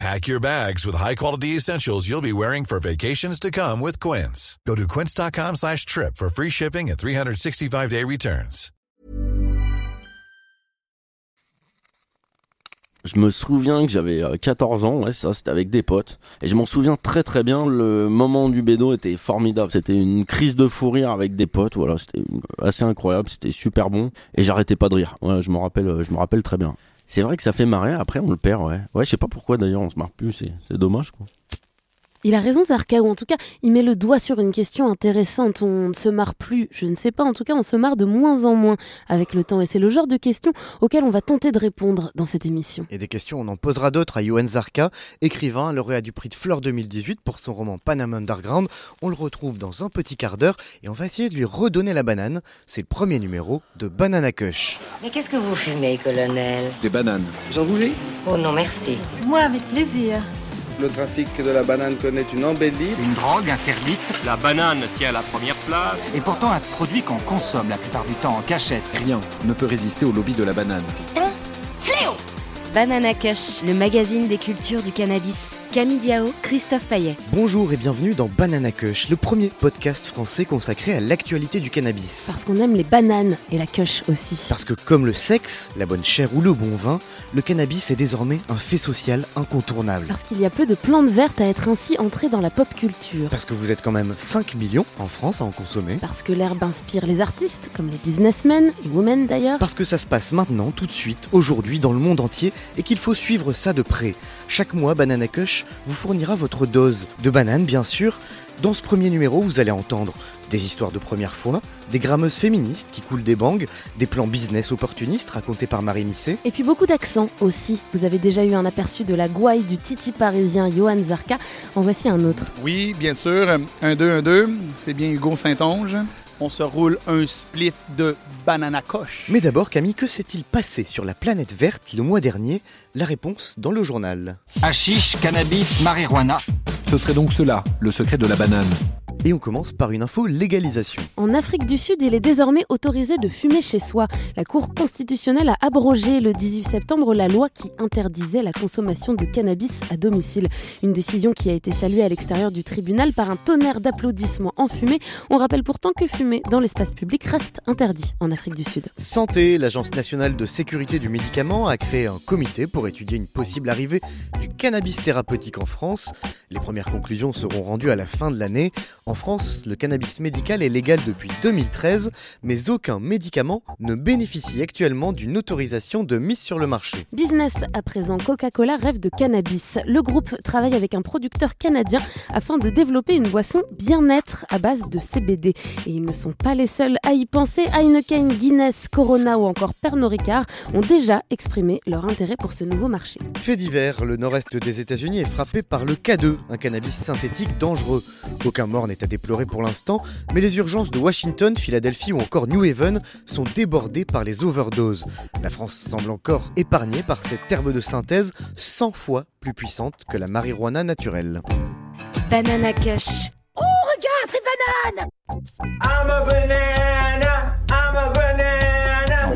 Pack your bags with high-quality essentials you'll be wearing for vacations to come with Quince. Go to quince.com slash trip for free shipping and 365-day returns. Je me souviens que j'avais euh, 14 ans, ouais, ça c'était avec des potes. Et je m'en souviens très très bien, le moment du bédo était formidable. C'était une crise de fou rire avec des potes, voilà, c'était assez incroyable, c'était super bon. Et j'arrêtais pas de rire, je me rappelle, euh, je me rappelle très bien. C'est vrai que ça fait marrer, après on le perd, ouais. Ouais, je sais pas pourquoi d'ailleurs on se marre plus, c'est c'est dommage quoi. Il a raison, Zarka, ou en tout cas, il met le doigt sur une question intéressante. On ne se marre plus, je ne sais pas, en tout cas, on se marre de moins en moins avec le temps. Et c'est le genre de questions auxquelles on va tenter de répondre dans cette émission. Et des questions, on en posera d'autres à Yoann Zarka, écrivain, lauréat du prix de Fleur 2018 pour son roman Panama Underground. On le retrouve dans un petit quart d'heure et on va essayer de lui redonner la banane. C'est le premier numéro de Banana Kush. Mais qu'est-ce que vous fumez, colonel? Des bananes. Vous en voulez Oh non, merci. Moi, avec plaisir. Le trafic de la banane connaît une embellie. Une drogue interdite. La banane tient la première place. Et pourtant un produit qu'on consomme la plupart du temps en cachette. Rien ne peut résister au lobby de la banane. Fléau Banana Kush, le magazine des cultures du cannabis. Camille Diao, Christophe Paillet. Bonjour et bienvenue dans Banana Kush, le premier podcast français consacré à l'actualité du cannabis. Parce qu'on aime les bananes et la kush aussi. Parce que comme le sexe, la bonne chair ou le bon vin, le cannabis est désormais un fait social incontournable. Parce qu'il y a peu de plantes vertes à être ainsi entrées dans la pop culture. Parce que vous êtes quand même 5 millions en France à en consommer. Parce que l'herbe inspire les artistes, comme les businessmen et women d'ailleurs. Parce que ça se passe maintenant, tout de suite, aujourd'hui, dans le monde entier, et qu'il faut suivre ça de près. Chaque mois, Banana Vous fournira votre dose de bananes, bien sûr. Dans ce premier numéro, vous allez entendre des histoires de première fois, des grammeuses féministes qui coulent des bangs, des plans business opportunistes racontés par Marie Misset. Et puis beaucoup d'accents aussi. Vous avez déjà eu un aperçu de la gouaille du titi parisien Johan Zarka. En voici un autre. Oui, bien sûr. 1, 2, 1, 2. C'est bien Hugo Saint-Onge. On se roule un spliff de banana coche. Mais d'abord, Camille, que s'est-il passé sur la planète verte le mois dernier? La réponse dans le journal. Hashish, cannabis, marijuana. Ce serait donc cela, le secret de la banane. Et on commence par une info légalisation. En Afrique du Sud, il est désormais autorisé de fumer chez soi. La Cour constitutionnelle a abrogé le 18 septembre la loi qui interdisait la consommation de cannabis à domicile. Une décision qui a été saluée à l'extérieur du tribunal par un tonnerre d'applaudissements enfumés. On rappelle pourtant que fumer dans l'espace public reste interdit en Afrique du Sud. Santé, l'Agence nationale de sécurité du médicament a créé un comité pour étudier une possible arrivée du cannabis thérapeutique en France. Les premières conclusions seront rendues à la fin de l'année. En France, le cannabis médical est légal depuis 2013, mais aucun médicament ne bénéficie actuellement d'une autorisation de mise sur le marché. Business à présent, Coca-Cola rêve de cannabis. Le groupe travaille avec un producteur canadien afin de développer une boisson bien-être à base de CBD. Et ils ne sont pas les seuls à y penser. Heineken, Guinness, Corona ou encore Pernod Ricard ont déjà exprimé leur intérêt pour ce nouveau marché. Fait divers, le nord-est des États-Unis est frappé par le K2, un cannabis synthétique dangereux. Aucun mort n'est à déplorer pour l'instant, mais les urgences de Washington, Philadelphie ou encore New Haven sont débordées par les overdoses. La France semble encore épargnée par cette herbe de synthèse 100 fois plus puissante que la marijuana naturelle. Banana Kush. Oh, regarde tes bananes I'm a banana.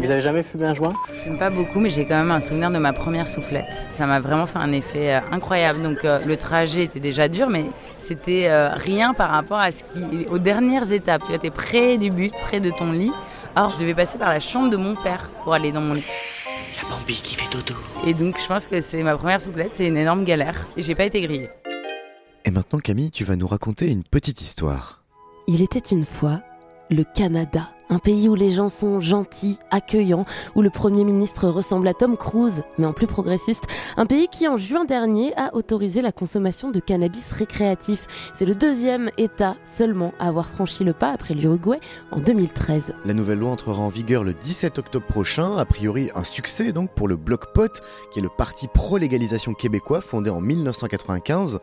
Vous avez jamais fumé un joint? Je fume pas beaucoup, mais j'ai quand même un souvenir de ma première soufflette. Ça m'a vraiment fait un effet euh, incroyable. Donc euh, le trajet était déjà dur, mais c'était euh, rien par rapport à ce qui, aux dernières étapes. Tu étais près du but, près de ton lit. Alors je devais passer par la chambre de mon père pour aller dans mon lit. La Bambi qui fait dodo. Et donc je pense que c'est ma première soufflette, c'est une énorme galère. Et j'ai pas été grillée. Et maintenant Camille, tu vas nous raconter une petite histoire. Il était une fois le Canada. Un pays où les gens sont gentils, accueillants, où le Premier ministre ressemble à Tom Cruise, mais en plus progressiste. Un pays qui, en juin dernier, a autorisé la consommation de cannabis récréatif. C'est le deuxième État seulement à avoir franchi le pas après l'Uruguay en 2013. La nouvelle loi entrera en vigueur le 17 octobre prochain, a priori un succès donc pour le Bloc Pot, qui est le parti pro-légalisation québécois fondé en 1995.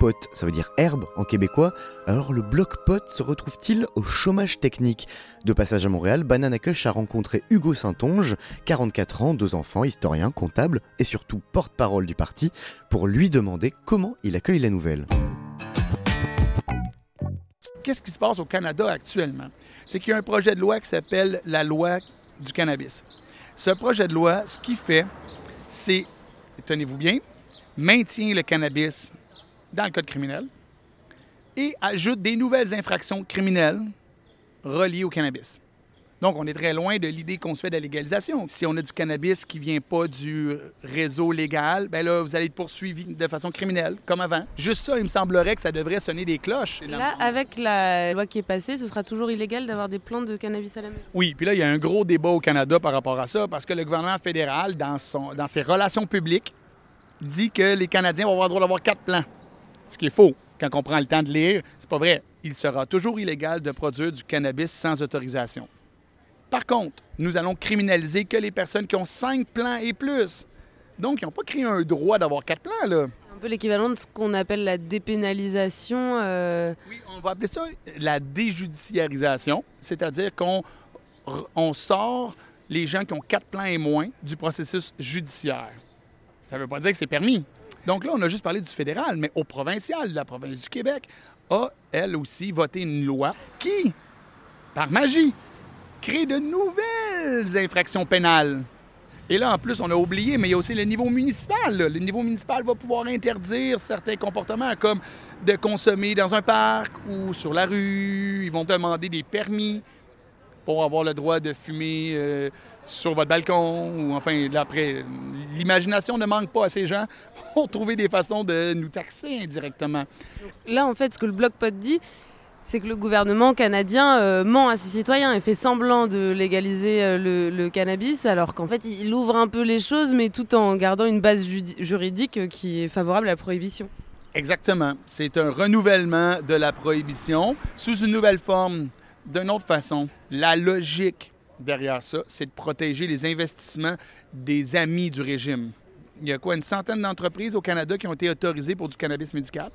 Pot, ça veut dire herbe en québécois. Alors le bloc pot se retrouve-t-il au chômage technique? De passage à Montréal, Banana Cush a rencontré Hugo Saint-Onge, 44 ans, deux enfants, historien, comptable et surtout porte-parole du parti, pour lui demander comment il accueille la nouvelle. Qu'est-ce qui se passe au Canada actuellement? C'est qu'il y a un projet de loi qui s'appelle la loi du cannabis. Ce projet de loi, ce qu'il fait, c'est, tenez-vous bien, maintient le cannabis dans le code criminel et ajoute des nouvelles infractions criminelles reliées au cannabis. Donc, on est très loin de l'idée qu'on se fait de la légalisation. Si on a du cannabis qui vient pas du réseau légal, ben là, vous allez être poursuivi de façon criminelle, comme avant. Juste ça, il me semblerait que ça devrait sonner des cloches. Là, avec la loi qui est passée, ce sera toujours illégal d'avoir des plantes de cannabis à la maison. Oui, puis là, il y a un gros débat au Canada par rapport à ça, parce que le gouvernement fédéral, dans, son, dans ses relations publiques, dit que les Canadiens vont avoir le droit d'avoir quatre plants. Ce qui est faux. Quand on prend le temps de lire, c'est pas vrai. Il sera toujours illégal de produire du cannabis sans autorisation. Par contre, nous allons criminaliser que les personnes qui ont cinq plans et plus. Donc, ils n'ont pas créé un droit d'avoir quatre plans, là. C'est un peu l'équivalent de ce qu'on appelle la dépénalisation. Euh... Oui, on va appeler ça la déjudiciarisation, c'est-à-dire qu'on on sort les gens qui ont quatre plans et moins du processus judiciaire. Ça ne veut pas dire que c'est permis. Donc là, on a juste parlé du fédéral, mais au provincial, la province du Québec a, elle aussi, voté une loi qui, par magie, crée de nouvelles infractions pénales. Et là, en plus, on a oublié, mais il y a aussi le niveau municipal. Le niveau municipal va pouvoir interdire certains comportements, comme de consommer dans un parc ou sur la rue. Ils vont demander des permis pour avoir le droit de fumer euh, sur votre balcon. Ou enfin, après, l'imagination ne manque pas à ces gens pour trouver des façons de nous taxer indirectement. Là, en fait, ce que le Bloc Pot dit, c'est que le gouvernement canadien euh, ment à ses citoyens et fait semblant de légaliser euh, le, le, cannabis, alors qu'en fait, il ouvre un peu les choses, mais tout en gardant une base juridique euh, qui est favorable à la prohibition. Exactement. C'est un renouvellement de la prohibition sous une nouvelle forme, d'une autre façon. La logique derrière ça, c'est de protéger les investissements des amis du régime. Il y a quoi, une centaine d'entreprises au Canada qui ont été autorisées pour du cannabis médical?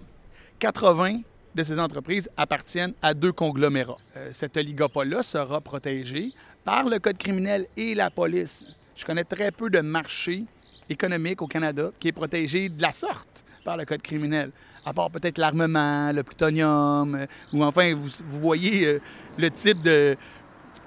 80 de ces entreprises appartiennent à deux conglomérats. Euh, cet oligopole-là sera protégé par le Code criminel et la police. Je connais très peu de marchés économiques au Canada qui est protégé de la sorte par le Code criminel, à part peut-être l'armement, le plutonium, euh, ou enfin, vous, vous voyez euh, le type de,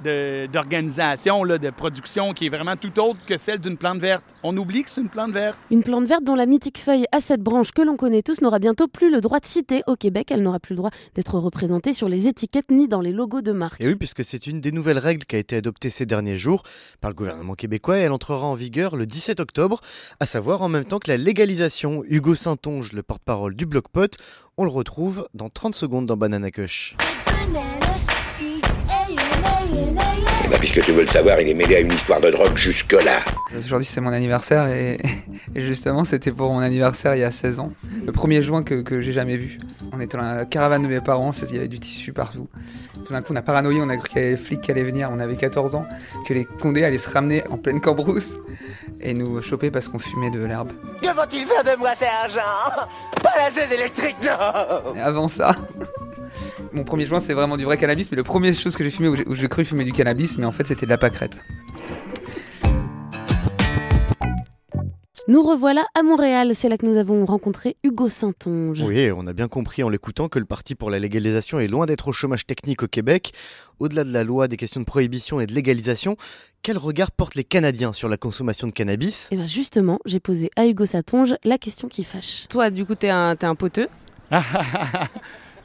d'organisation, de, de, production qui est vraiment tout autre que celle d'une plante verte. On oublie que c'est une plante verte. Une plante verte dont la mythique feuille à cette branche que l'on connaît tous n'aura bientôt plus le droit de citer au Québec. Elle n'aura plus le droit d'être représentée sur les étiquettes ni dans les logos de marque. Et oui, puisque c'est une des nouvelles règles qui a été adoptée ces derniers jours par le gouvernement québécois et elle entrera en vigueur le 17 octobre, à savoir en même temps que la légalisation. Hugo Saint-Onge, le porte-parole du Bloc Pot, on le retrouve dans 30 secondes dans Banana Cush. Bah, puisque tu veux le savoir, il est mêlé à une histoire de drogue jusque-là. Aujourd'hui, c'est mon anniversaire et, et justement, c'était pour mon anniversaire il y a 16 ans. Le 1er juin que, que j'ai jamais vu. On était dans la caravane de mes parents, il y avait du tissu partout. Tout d'un coup, on a paranoïé, on a cru qu'il y avait les flics qui allaient venir. On avait 14 ans, que les condés allaient se ramener en pleine cambrousse et nous choper parce qu'on fumait de l'herbe. Que vont-ils faire de moi, sergent? Pas la chaise électrique, non Et avant ça, mon premier joint c'est vraiment du vrai cannabis, mais le premier chose que j'ai fumé où j'ai cru fumer du cannabis, mais en fait c'était de la pâquerette. Nous revoilà à Montréal, c'est là que nous avons rencontré Hugo Saint-Onge. Oui, on a bien compris en l'écoutant que le Parti pour la légalisation est loin d'être au chômage technique au Québec. Au-delà de la loi, des questions de prohibition et de légalisation, quel regard portent les Canadiens sur la consommation de cannabis? Eh bien justement, j'ai posé à Hugo Saint-Onge la question qui fâche. Toi, du coup, t'es un, es un poteux?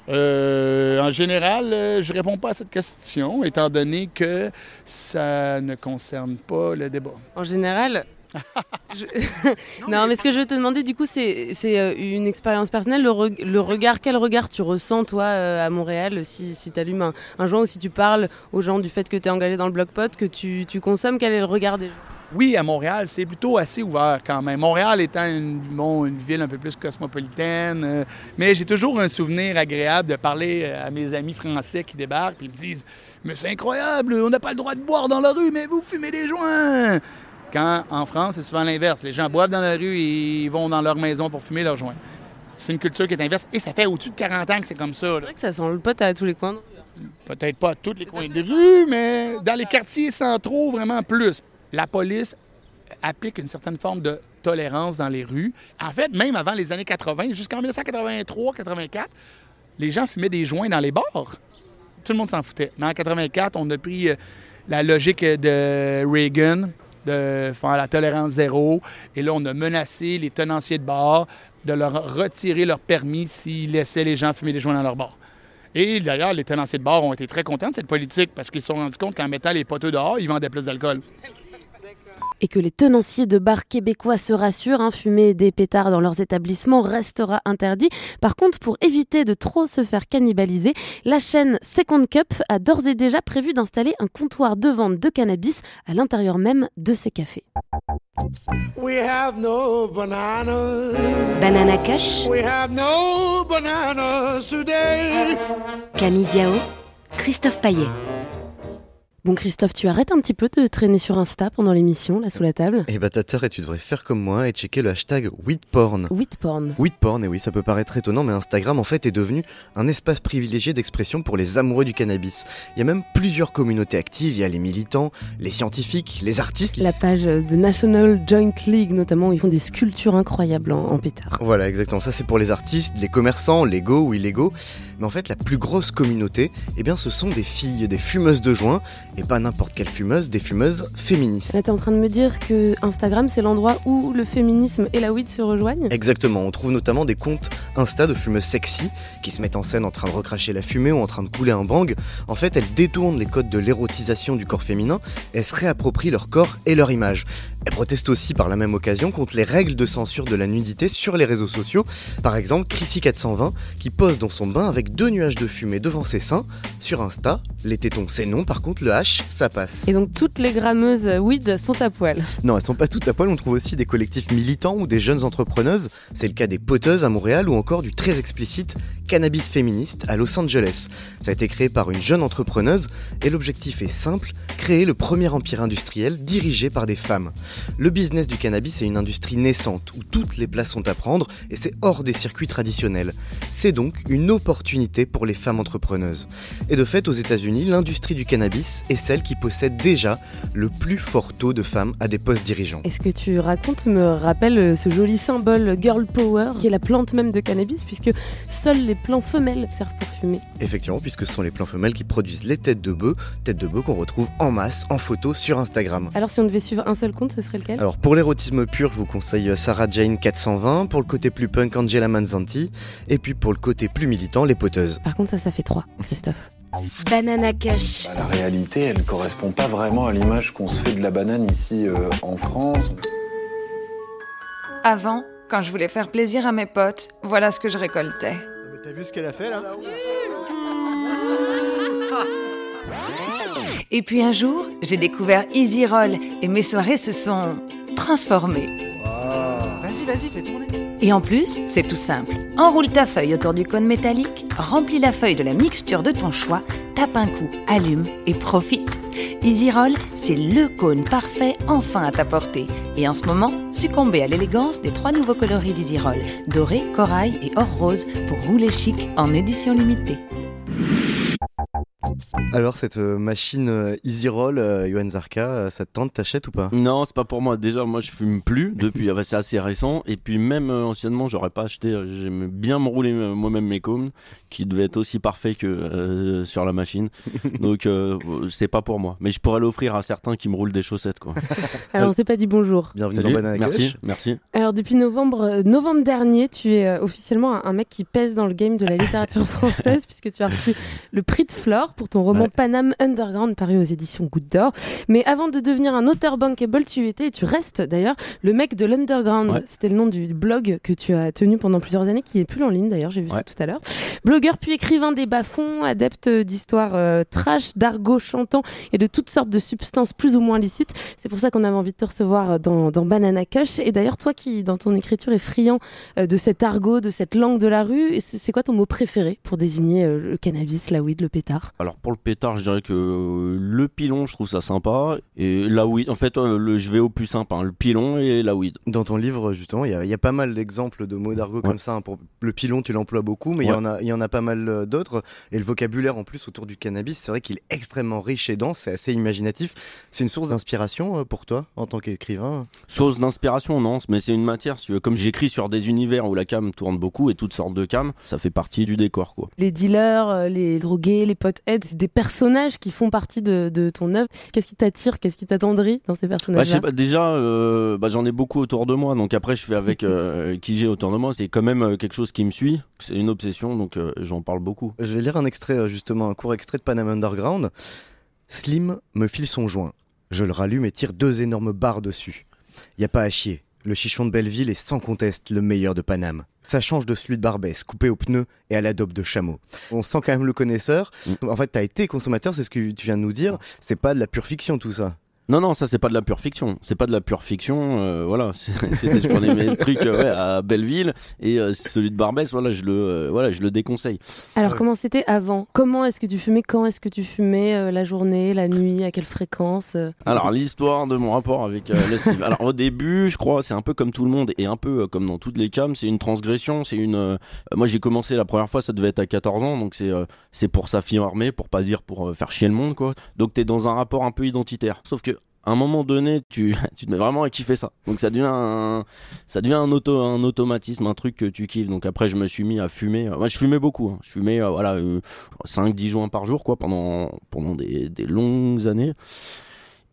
Euh, en général, euh, je réponds pas à cette question, étant donné que ça ne concerne pas le débat. En général je... non, mais ce que je veux te demander, du coup, c'est euh, une expérience personnelle. Le, re le, regard, quel regard tu ressens, toi, euh, à Montréal, si, si tu allumes un, un, joint ou si tu parles aux gens du fait que tu es engagé dans le bloc pot, que tu, tu consommes, quel est le regard des gens? Oui, à Montréal, c'est plutôt assez ouvert quand même. Montréal étant une, bon, une ville un peu plus cosmopolitaine, euh, mais j'ai toujours un souvenir agréable de parler à mes amis français qui débarquent et me disent Mais c'est incroyable, on n'a pas le droit de boire dans la rue, mais vous fumez des joints Quand en France, c'est souvent l'inverse. Les gens boivent dans la rue et ils vont dans leur maison pour fumer leurs joints. C'est une culture qui est inverse. Et ça fait au-dessus de 40 ans que c'est comme ça. C'est vrai que ça sent le pote à tous les coins. Peut-être pas à tous les coins de rue, mais dans les quartiers centraux, vraiment plus. La police applique une certaine forme de tolérance dans les rues. En fait, même avant les années 80, jusqu'en 1983-84, les gens fumaient des joints dans les bars. Tout le monde s'en foutait. Mais en 84, on a pris euh, la logique de Reagan de faire la tolérance zéro. Et là, on a menacé les tenanciers de bars de leur retirer leur permis s'ils laissaient les gens fumer des joints dans leur bar. Et d'ailleurs, les tenanciers de bars ont été très contents de cette politique parce qu'ils se sont rendus compte qu'en mettant les poteaux dehors, ils vendaient plus d'alcool et que les tenanciers de bars québécois se rassurent, hein, fumer des pétards dans leurs établissements restera interdit. Par contre, pour éviter de trop se faire cannibaliser, la chaîne Second Cup a d'ores et déjà prévu d'installer un comptoir de vente de cannabis à l'intérieur même de ses cafés. We have no bananas. Banana Kush. We have no bananas today. Camille Diao, Christophe Paillet. Bon Christophe, tu arrêtes un petit peu de traîner sur Insta pendant l'émission, là sous la table? Eh bah t'as tort et tu devrais faire comme moi et checker le hashtag WeedPorn. WeedPorn WeedPorn, et oui ça peut paraître étonnant mais Instagram en fait est devenu un espace privilégié d'expression pour les amoureux du cannabis. Il y a même plusieurs communautés actives, il y a les militants, les scientifiques, les artistes. La page de National Joint League notamment, où ils font des sculptures incroyables en, en pétard. Voilà exactement, ça c'est pour les artistes, les commerçants, légaux ou illégaux. Mais en fait la plus grosse communauté, eh bien ce sont des filles, des fumeuses de joint et pas n'importe quelle fumeuse, des fumeuses féministes. Là, t'es en train de me dire que Instagram, c'est l'endroit où le féminisme et la weed se rejoignent? Exactement, on trouve notamment des comptes Insta de fumeuses sexy qui se mettent en scène en train de recracher la fumée ou en train de couler un bang. En fait, elles détournent les codes de l'érotisation du corps féminin et se réapproprient leur corps et leur image. Elles protestent aussi par la même occasion contre les règles de censure de la nudité sur les réseaux sociaux. Par exemple, Chrissy420 qui pose dans son bain avec deux nuages de fumée devant ses seins. Sur Insta, les tétons c'est non, par contre le H ça passe. Et donc toutes les grammeuses weed sont à poil Non, elles sont pas toutes à poil, on trouve aussi des collectifs militants ou des jeunes entrepreneuses. C'est le cas des poteuses à Montréal ou encore du très explicite cannabis féministe à Los Angeles. Ça a été créé par une jeune entrepreneuse et l'objectif est simple, créer le premier empire industriel dirigé par des femmes. Le business du cannabis est une industrie naissante où toutes les places sont à prendre et c'est hors des circuits traditionnels. C'est donc une opportunité pour les femmes entrepreneuses. Et de fait, aux États-Unis, l'industrie du cannabis est celle qui possède déjà le plus fort taux de femmes à des postes dirigeants. Est-ce que tu racontes me rappelle ce joli symbole girl power qui est la plante même de cannabis puisque seuls les plants femelles servent pour fumer Effectivement, puisque ce sont les plants femelles qui produisent les têtes de bœuf, têtes de bœuf qu'on retrouve en masse en photo sur Instagram. Alors si on devait suivre un seul compte, ce serait lequel? Alors pour l'érotisme pur, je vous conseille Sarah Jane 420, pour le côté plus punk Angela Manzanti, et puis pour le côté plus militant, les poteuses. Par contre ça ça fait trois, Christophe. Banana. Bah, la réalité, elle correspond pas vraiment à l'image qu'on se fait de la banane ici euh, en France. Avant, quand je voulais faire plaisir à mes potes, voilà ce que je récoltais. T'as vu ce qu'elle a fait là? Et puis un jour, j'ai découvert Easy Roll et mes soirées se sont transformées. Et en plus, c'est tout simple. Enroule ta feuille autour du cône métallique, remplis la feuille de la mixture de ton choix, tape un coup, allume et profite. Easy Roll, c'est le cône parfait enfin à ta portée. Et en ce moment, succombez à l'élégance des trois nouveaux coloris d'Easy Roll, doré, corail et or rose pour rouler chic en édition limitée. Alors cette euh, machine euh, Easy Roll, euh, Yoann Zarka, euh, ça te tente, t'achètes ou pas? Non, c'est pas pour moi. Déjà, moi, je fume plus depuis. enfin, c'est assez récent. Et puis même anciennement, j'aurais pas acheté. J'aimais bien me rouler moi-même mes cônes, qui devaient être aussi parfaits que euh, sur la machine. Donc euh, c'est pas pour moi. Mais je pourrais l'offrir à certains qui me roulent des chaussettes, quoi. Alors on s'est pas dit bonjour. Bienvenue Salut, dans Banana merci, merci. Alors depuis novembre, novembre dernier, tu es officiellement un, un mec qui pèse dans le game de la littérature française puisque tu as reçu le prix de Flore pour ton roman Ouais. Paname Underground paru aux éditions Goutte d'Or. Mais avant de devenir un auteur bankable, tu étais et tu restes d'ailleurs le mec de l'Underground. Ouais. C'était le nom du blog que tu as tenu pendant plusieurs années qui est plus en ligne d'ailleurs, j'ai vu ça Ouais. tout à l'heure. Blogueur puis écrivain des bas-fonds, adepte d'histoires euh, trash, d'argot chantant et de toutes sortes de substances plus ou moins licites. C'est pour ça qu'on avait envie de te recevoir dans, dans Banana Kush. Et d'ailleurs, toi qui, dans ton écriture, est friand euh, de cet argot, de cette langue de la rue, c'est c'est quoi ton mot préféré pour désigner euh, le cannabis, la weed, le pétard? Alors pour le pétard, je dirais que euh, le pilon, je trouve ça sympa. Et la weed, en fait, euh, le, je vais au plus simple, hein, le pilon et la weed. Dans ton livre, justement, il y, a- il y a pas mal d'exemples de mots d'argot comme ça. hein. Pour le pilon, tu l'emploies beaucoup, mais il y Ouais. en a, il y en a pas mal euh, d'autres. Et le vocabulaire en plus autour du cannabis, c'est vrai qu'il est extrêmement riche et dense, c'est assez imaginatif. C'est une source d'inspiration pour toi en tant qu'écrivain? Source d'inspiration, non, mais c'est une matière, si tu veux. Comme j'écris sur des univers où la cam tourne beaucoup et toutes sortes de cam, ça fait partie du décor, quoi. Les dealers, les drogués, les potheads, c'est des personnages qui font partie de, de ton œuvre. Qu'est-ce qui t'attire Qu'est-ce qui t'attendrit dans ces Bah, personnages-là déjà, euh, bah, j'en ai beaucoup autour de moi, donc après, je fais avec euh, qui j'ai autour de moi. C'est quand même euh, quelque chose qui me suit, c'est une obsession, donc euh, j'en parle beaucoup. Je vais lire un extrait, justement, un court extrait de Panama Underground. Slim me file son joint. Je le rallume et tire deux énormes barres dessus. Y a pas à chier. Le chichon de Belleville est sans conteste le meilleur de Paname. Ça change de celui de Barbès, coupé au pneu et à la dope de chameau. On sent quand même le connaisseur. En fait, t'as été consommateur, c'est ce que tu viens de nous dire. C'est pas de la pure fiction tout ça. Non, non, ça c'est pas de la pure fiction. C'est pas de la pure fiction. euh, voilà, c'était je prenais mes trucs euh, ouais, à Belleville et euh, celui de Barbès, voilà, je le, euh, voilà, je le déconseille. Alors, comment c'était avant? Comment est-ce que tu fumais? Quand est-ce que tu fumais euh, La journée, la nuit? À quelle fréquence euh? Alors l'histoire de mon rapport avec euh, l'espive. Alors au début, je crois, c'est un peu comme tout le monde et un peu euh, comme dans toutes les cams, c'est une transgression, c'est une. euh, moi j'ai commencé la première fois, ça devait être à 14 ans, donc c'est euh, c'est pour s'affirmer, pour pas dire pour euh, faire chier le monde quoi. Donc t'es dans un rapport un peu identitaire. Sauf que à un moment donné, tu, tu te mets vraiment à kiffer ça. Donc ça devient un, ça devient un auto, un automatisme, un truc que tu kiffes. Donc après, je me suis mis à fumer. Moi, je fumais beaucoup. hein. Je fumais, euh, voilà, 5-10 joints par jour, quoi, pendant, pendant des, des longues années.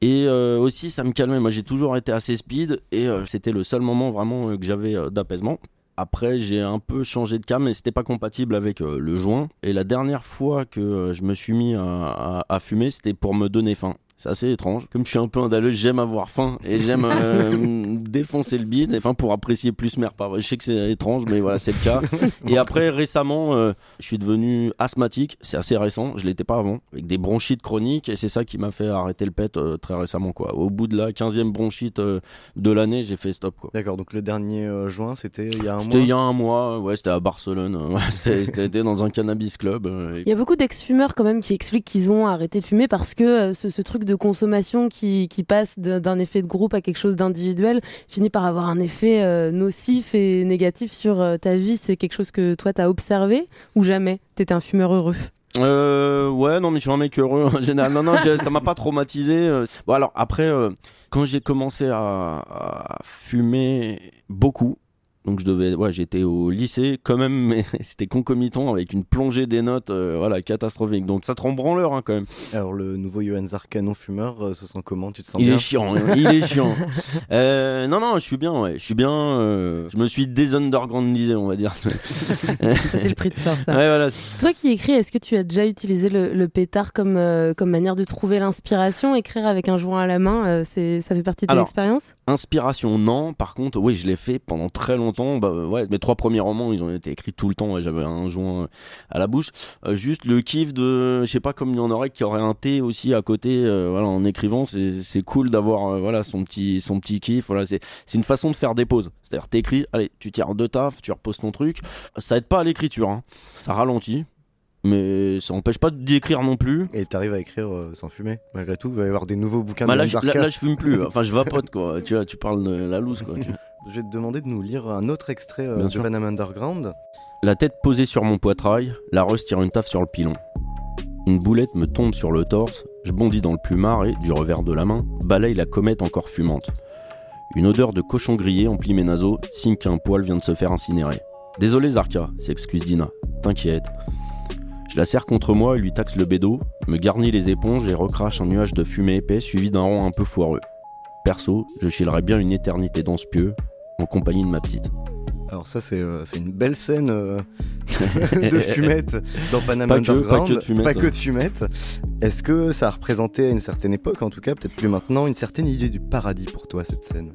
Et euh, aussi, ça me calmait. Moi, j'ai toujours été assez speed et euh, c'était le seul moment vraiment euh, que j'avais euh, d'apaisement. Après, j'ai un peu changé de cam, mais c'était pas compatible avec euh, le joint. Et la dernière fois que euh, je me suis mis à- à fumer, c'était pour me donner faim. C'est assez étrange. Comme je suis un peu andaleux, j'aime avoir faim et j'aime euh, défoncer le bide, enfin pour apprécier plus mes repas. Je sais que c'est étrange, mais voilà, c'est le cas. Et après, récemment, euh, je suis devenu asthmatique. C'est assez récent. Je l'étais pas avant, avec des bronchites chroniques, et c'est ça qui m'a fait arrêter le pet euh, très récemment, quoi. Au bout de la 15e bronchite euh, de l'année, j'ai fait stop, quoi. D'accord, donc le dernier euh, juin, c'était il y a un C'était mois. il y a un mois, ouais, c'était à Barcelone. ouais, c'était c'était dans un cannabis club. euh, et- Il y a beaucoup d'ex-fumeurs quand même qui expliquent qu'ils ont arrêté de fumer parce que euh, ce, ce truc de consommation qui, qui passe de- d'un effet de groupe à quelque chose d'individuel finit par avoir un effet euh, nocif et négatif sur euh, ta vie. C'est quelque chose que toi t'as observé ou jamais? T'étais un fumeur heureux? Euh, ouais, non, mais je suis un mec heureux en général. Non, non, ça m'a pas traumatisé. Bon, alors après, quand j'ai commencé à fumer beaucoup, donc je devais, ouais, j'étais au lycée quand même, mais c'était concomitant avec une plongée des notes, euh, voilà, catastrophique. Donc ça te rend branleur hein, quand même. Alors le nouveau Johan Zarka non fumeur euh, se sent comment? Tu te sens Il bien? est chiant, hein, il est chiant. Euh, non, non, je suis bien, ouais, je suis bien. euh, je me suis désundergroundisé, on va dire. c'est le prix de faire ça. Ouais, voilà. Toi qui écris, est-ce que tu as déjà utilisé le, le pétard comme, euh, comme manière de trouver l'inspiration? Écrire avec un joint à la main, euh, c'est, ça fait partie de ton Alors, expérience Inspiration, non. Par contre, oui, je l'ai fait pendant très longtemps. Bah, euh, ouais, mes trois premiers romans, ils ont été écrits tout le temps. ouais, J'avais un joint euh, à la bouche. Euh, juste le kiff de, je sais pas, comme il y en aurait qui aurait un thé aussi à côté. euh, voilà, en écrivant, c'est cool d'avoir voilà son petit son petit kiff. Voilà, c'est une façon de faire des pauses. C'est-à-dire, t'écris, allez, tu tires deux taf, tu reposes ton truc. Ça aide pas à l'écriture. hein. Ça ralentit. Mais ça empêche pas d'écrire non plus. Et t'arrives à écrire euh, sans fumer, malgré tout. Il va y avoir des nouveaux bouquins Bah de là, je, là, Zarka. là, je fume plus. Enfin, je vapote quoi. Tu vois, tu parles de la loose quoi. tu- Je vais te demander de nous lire un autre extrait euh, de Underground. La tête posée sur mon poitrail, la Rose tire une taffe sur le pilon. Une boulette me tombe sur le torse, je bondis dans le plumard et, du revers de la main, balaye la comète encore fumante. Une odeur de cochon grillé emplit mes naseaux, signe qu'un poil vient de se faire incinérer. Désolé Zarka, s'excuse Dina. T'inquiète. Je la serre contre moi et lui taxe le bédo, me garnis les éponges et recrache un nuage de fumée épais suivi d'un rond un peu foireux. Perso, je chillerais bien une éternité dans ce pieu, en compagnie de ma petite. Alors ça c'est euh, une belle scène euh, de fumette dans Panama Pas que- pas Underground. que de fumette, Pas que de fumette. Est-ce que ça a représenté à une certaine époque, en tout cas peut-être plus maintenant, une certaine idée du paradis pour toi cette scène?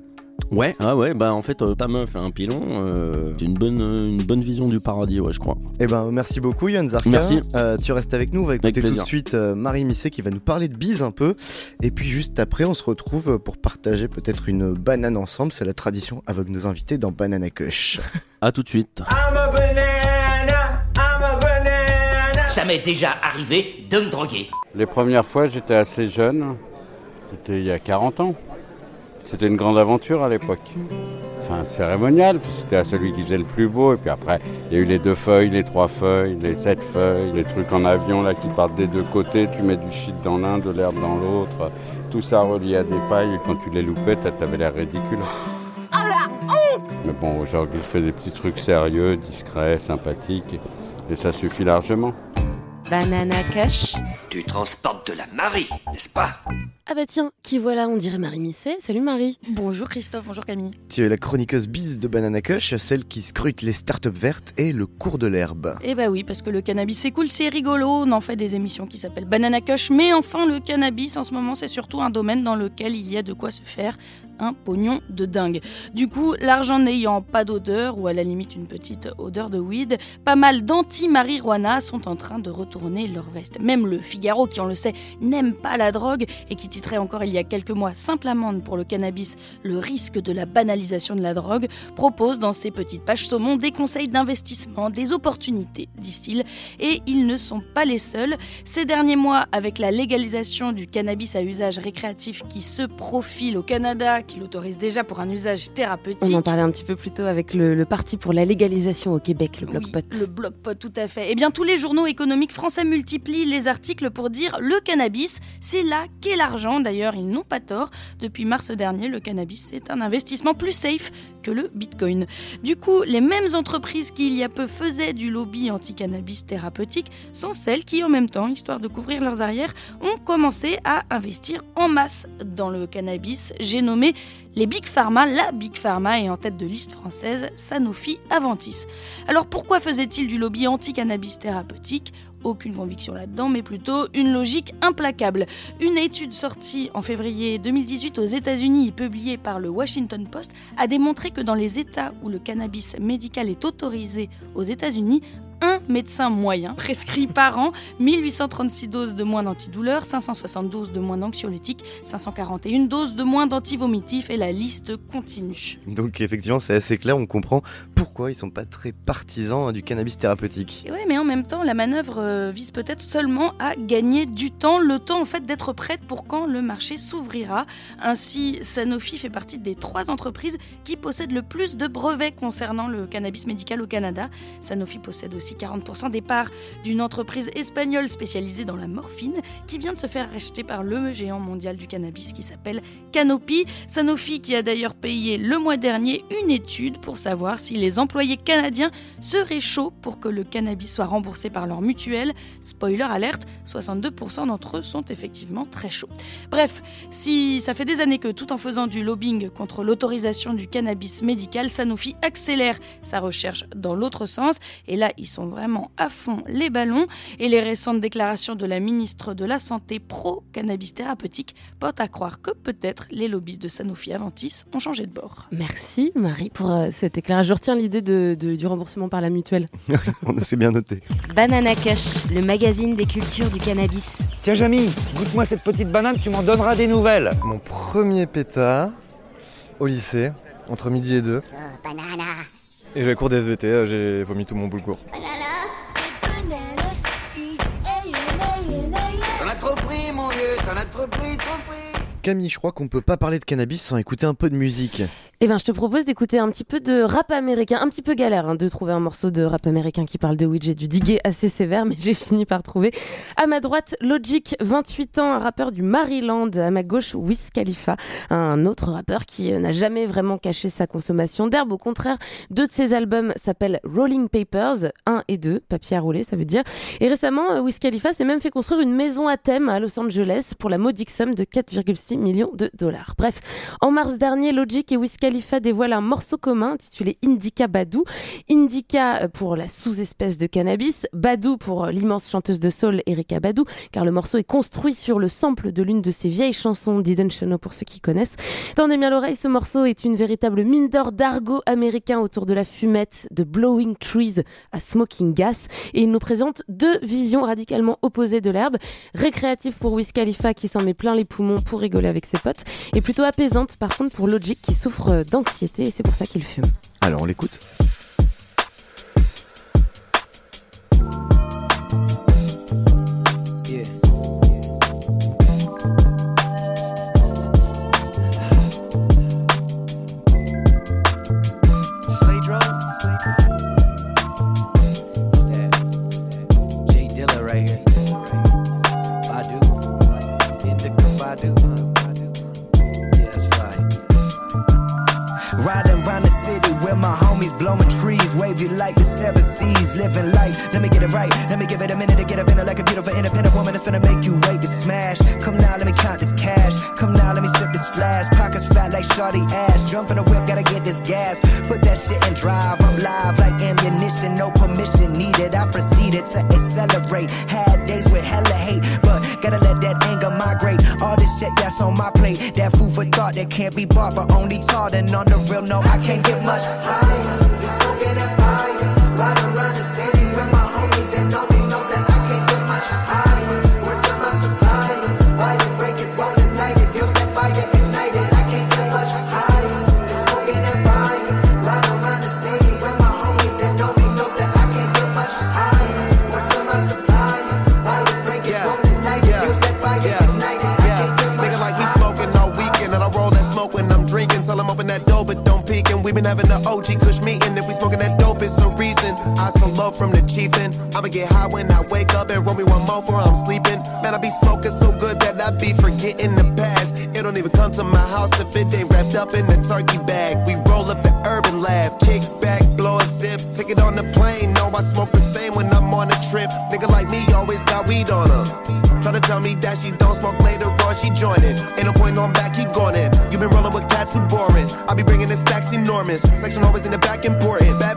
Ouais, ah ouais, bah en fait, euh, ta meuf et un pilon, euh, c'est une bonne, une bonne vision du paradis, ouais, je crois. Eh ben, merci beaucoup, Yann Zarka. Merci. Euh, tu restes avec nous. On va écouter tout de suite euh, Marie Misset qui va nous parler de bise un peu. Et puis, juste après, on se retrouve pour partager peut-être une banane ensemble. C'est la tradition avec nos invités dans Banana Kush. À tout de suite. Ça m'est déjà arrivé de me droguer. Les premières fois, j'étais assez jeune. C'était il y a 40 ans. C'était une grande aventure à l'époque. C'est un cérémonial. C'était à celui qui faisait le plus beau. Et puis après, il y a eu les deux feuilles, les trois feuilles, les sept feuilles, les trucs en avion là qui partent des deux côtés. Tu mets du shit dans l'un, de l'herbe dans l'autre. Tout ça relié à des pailles. Et quand tu les loupais, t'a- t'avais l'air ridicule. Mais bon, aujourd'hui, je fais des petits trucs sérieux, discrets, sympathiques. Et ça suffit largement. Banana Kush. Tu transportes de la Marie, n'est-ce pas? Ah bah tiens, qui voilà, on dirait Marie Misset. Salut Marie. Bonjour Christophe, bonjour Camille. Tu es la chroniqueuse bise de Banana Kush, celle qui scrute les startups vertes et le cours de l'herbe. Eh bah oui, parce que le cannabis c'est cool, c'est rigolo, on en fait des émissions qui s'appellent Banana Kush, mais enfin le cannabis en ce moment c'est surtout un domaine dans lequel il y a de quoi se faire un pognon de dingue. Du coup, l'argent n'ayant pas d'odeur, ou à la limite une petite odeur de weed, pas mal d'anti-marijuana sont en train de retourner leur veste. Même le Figaro, qui on le sait, n'aime pas la drogue, et qui titrait encore il y a quelques mois Simple amende pour le cannabis, le risque de la banalisation de la drogue, propose dans ses petites pages saumon des conseils d'investissement, des opportunités, disent-ils, et ils ne sont pas les seuls. Ces derniers mois, avec la légalisation du cannabis à usage récréatif qui se profile au Canada, qui l'autorise déjà pour un usage thérapeutique. On en parlait un petit peu plus tôt avec le, le parti pour la légalisation au Québec, le Bloc Pot. Le bloc pot, tout à fait. Eh bien, tous les journaux économiques français multiplient les articles pour dire le cannabis, c'est là qu'est l'argent. D'ailleurs, ils n'ont pas tort. Depuis mars dernier, le cannabis est un investissement plus safe que le bitcoin. Du coup, les mêmes entreprises qui, il y a peu, faisaient du lobby anti-cannabis thérapeutique sont celles qui, en même temps, histoire de couvrir leurs arrières, ont commencé à investir en masse dans le cannabis. J'ai nommé les Big Pharma, la Big Pharma est en tête de liste française, Sanofi Aventis. Alors pourquoi faisait-il du lobby anti-cannabis thérapeutique? Aucune conviction là-dedans, mais plutôt une logique implacable. Une étude sortie en février 2018 aux États-Unis et publiée par le Washington Post a démontré que dans les États où le cannabis médical est autorisé aux États-Unis, un médecin moyen prescrit par an 1836 doses de moins d'antidouleurs, 572 de moins d'anxiolytiques, 541 doses de moins d'antivomitifs et la liste continue. Donc, effectivement, c'est assez clair. On comprend pourquoi ils sont pas très partisans du cannabis thérapeutique. Ouais, mais en même temps, la manœuvre euh, vise peut-être seulement à gagner du temps, le temps en fait d'être prête pour quand le marché s'ouvrira. Ainsi, Sanofi fait partie des trois entreprises qui possèdent le plus de brevets concernant le cannabis médical au Canada. Sanofi possède aussi 40% des parts d'une entreprise espagnole spécialisée dans la morphine qui vient de se faire racheter par le géant mondial du cannabis qui s'appelle Canopy. Sanofi qui a d'ailleurs payé le mois dernier une étude pour savoir si les employés canadiens seraient chauds pour que le cannabis soit remboursé par leur mutuelle. Spoiler alerte, 62% d'entre eux sont effectivement très chauds. Bref, si ça fait des années que tout en faisant du lobbying contre l'autorisation du cannabis médical, Sanofi accélère sa recherche dans l'autre sens. Et là, ils sont vraiment à fond les ballons. Et les récentes déclarations de la ministre de la Santé pro-cannabis thérapeutique portent à croire que peut-être les lobbies de Sanofi Aventis ont changé de bord. Merci Marie pour euh, cet éclairage. Je retiens l'idée de, de- du remboursement par la mutuelle. On s'est bien noté. Banana Kush, le magazine des cultures du cannabis. Tiens, Jamy, goûte-moi cette petite banane, tu m'en donneras des nouvelles. Mon premier pétard au lycée, entre midi et deux. banana. Et j'ai cours des SVT, euh, j'ai vomi tout mon boulgour. T'en as trop pris, mon vieux, t'en as trop pris, trop pris. Camille, je crois qu'on peut pas parler de cannabis sans écouter un peu de musique. Eh ben, je te propose d'écouter un petit peu de rap américain. Un petit peu galère hein, de trouver un morceau de rap américain qui parle de weed. J'ai dû diguer assez sévère, mais j'ai fini par trouver. À ma droite, Logic, 28 ans, un rappeur du Maryland. À ma gauche, Wiz Khalifa, un autre rappeur qui euh, n'a jamais vraiment caché sa consommation d'herbe. Au contraire, deux de ses albums s'appellent Rolling Papers, 1 et 2, papier à rouler, ça veut dire. Et récemment, euh, Wiz Khalifa s'est même fait construire une maison à thème à Los Angeles pour la modique somme de 4,6 millions de dollars. Bref, en mars dernier, Logic et Wiz Khalifa dévoile un morceau commun intitulé Indica Badou. Indica euh, pour la sous-espèce de cannabis, Badou pour l'immense chanteuse de soul Erika Badou, car le morceau est construit sur le sample de l'une de ses vieilles chansons d'Eden Chano pour ceux qui connaissent. Tendez bien l'oreille, ce morceau est une véritable mine d'or d'argot américain autour de la fumette, de Blowing Trees à Smoking Gas, et il nous présente deux visions radicalement opposées de l'herbe, récréative pour Wiz Khalifa qui s'en met plein les poumons pour rigoler avec ses potes, et plutôt apaisante par contre pour Logic qui souffre d'anxiété et c'est pour ça qu'il fume. Alors on l'écoute shorty ass. Jump in the whip, gotta get this gas. Put that shit in drive. I'm live like ammunition, no permission needed. I proceeded to accelerate. Had days with hella hate, but gotta let that anger migrate. All this shit that's on my plate, that food for thought that can't be bought, but only taught. And on the real, no, I can't get having the OG Kush meeting. If we smoking that dope, it's a reason. I so love from the chiefin'. I'ma get high when I wake up and roll me one more before I'm sleeping. Man, I be smoking so good that I be forgetting the past. It don't even come to my house if it ain't wrapped up in the turkey bag. We enormous. Section always in the back important. Bad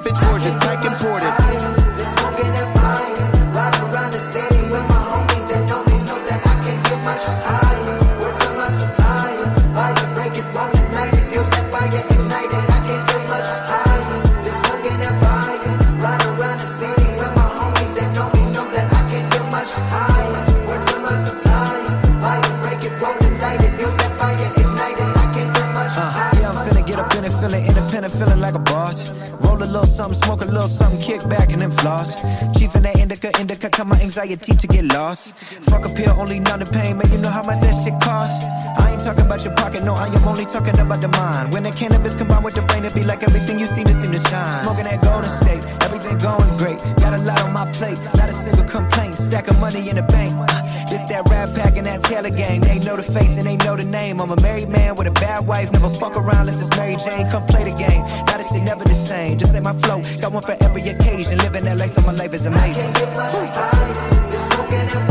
something, smoke a little something, kick back and then floss. Chief in that indica, indica, cut my anxiety to get lost. Fuck a pill, only numb the pain, man, you know how much that shit costs. I ain't talking about your pocket, no, I am only talking about the mind. When the cannabis combined with the brain, it be like everything you see to seem to shine. Smoking that golden state, everything going great. Got a lot on my plate, not a single complaint. Stack of money in the bank. This that rap pack and that Taylor gang. They know the face and they know the name. I'm a married man with a bad wife. Never fuck around unless it's Mary Jane. Come play the game. Now this shit never the same. Just like my flow. Got one for every occasion. Living that life so my life is amazing. Right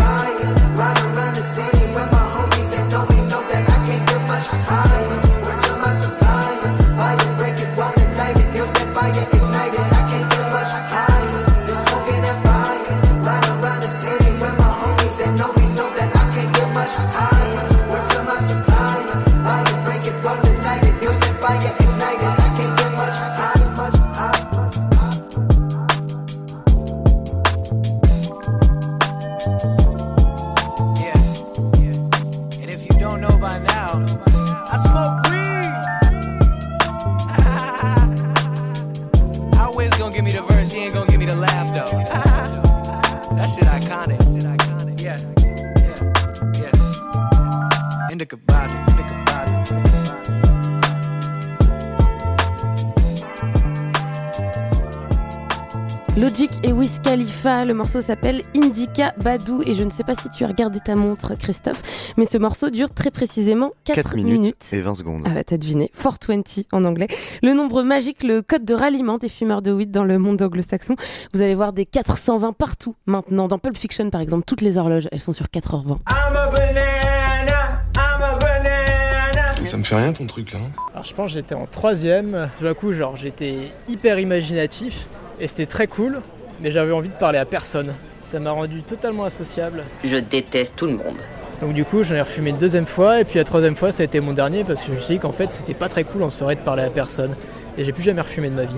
morceau s'appelle Indica Badou et je ne sais pas si tu as regardé ta montre Christophe, mais ce morceau dure très précisément 4, 4 minutes, et 20 secondes. Ah bah t'as deviné, 420 en anglais. Le nombre magique, le code de ralliement des fumeurs de weed dans le monde anglo-saxon. Vous allez voir des 420 partout maintenant. Dans Pulp Fiction par exemple, toutes les horloges, elles sont sur 4h20. I'm a banana, I'm a banana. Ça me fait rien ton truc là. Alors je pense que j'étais en troisième. Tout d'un coup, genre j'étais hyper imaginatif et c'était très cool, mais j'avais envie de parler à personne. Ça m'a rendu totalement associable. Je déteste tout le monde. Donc du coup, j'en ai refumé une deuxième fois et puis la troisième fois, ça a été mon dernier parce que je me suis dit qu'en fait, c'était pas très cool en soirée de parler à personne et j'ai plus jamais refumé de ma vie.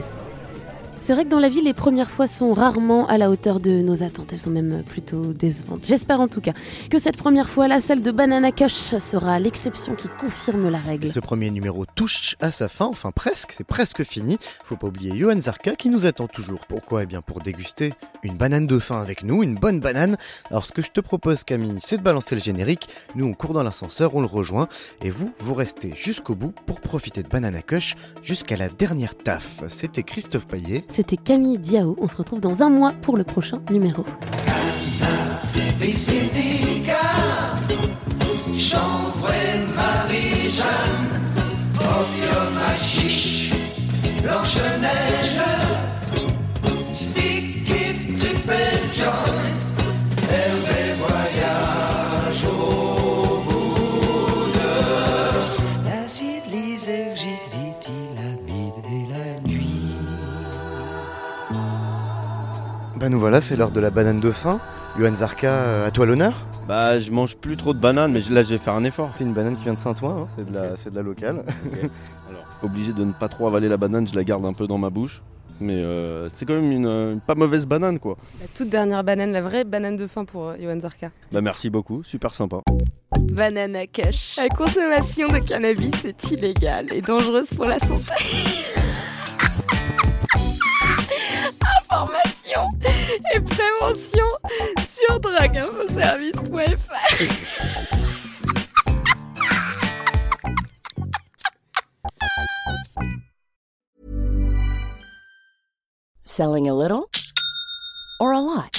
C'est vrai que dans la vie, les premières fois sont rarement à la hauteur de nos attentes. Elles sont même plutôt décevantes. J'espère en tout cas que cette première fois, la salle de Banana Kush sera l'exception qui confirme la règle. Ce premier numéro touche à sa fin, enfin presque, c'est presque fini. Faut pas oublier Johan Zarka qui nous attend toujours. Pourquoi? Eh bien pour déguster une banane de fin avec nous, une bonne banane. Alors ce que je te propose Camille, c'est de balancer le générique. Nous on court dans l'ascenseur, on le rejoint et vous, vous restez jusqu'au bout pour profiter de Banana Kush jusqu'à la dernière taf. C'était Christophe Paillet. C'était Camille Diao. On se retrouve dans un mois pour le prochain numéro. Nous voilà, c'est l'heure de la banane de fin. Johan Zarka, à toi l'honneur Bah, je mange plus trop de bananes, mais là, je vais faire un effort. C'est une banane qui vient de Saint-Ouen, hein, c'est de, la- c'est de la locale. Alors, obligé de ne pas trop avaler la banane, je la garde un peu dans ma bouche. Mais euh, c'est quand même une, euh, une pas mauvaise banane, quoi. La toute dernière banane, la vraie banane de fin pour euh, Johan Zarka. Bah, merci beaucoup, super sympa. Banana Kush. La consommation de cannabis est illégale et dangereuse pour la santé. et prévention sur drogueinfoservice.fr. Selling a little or a lot?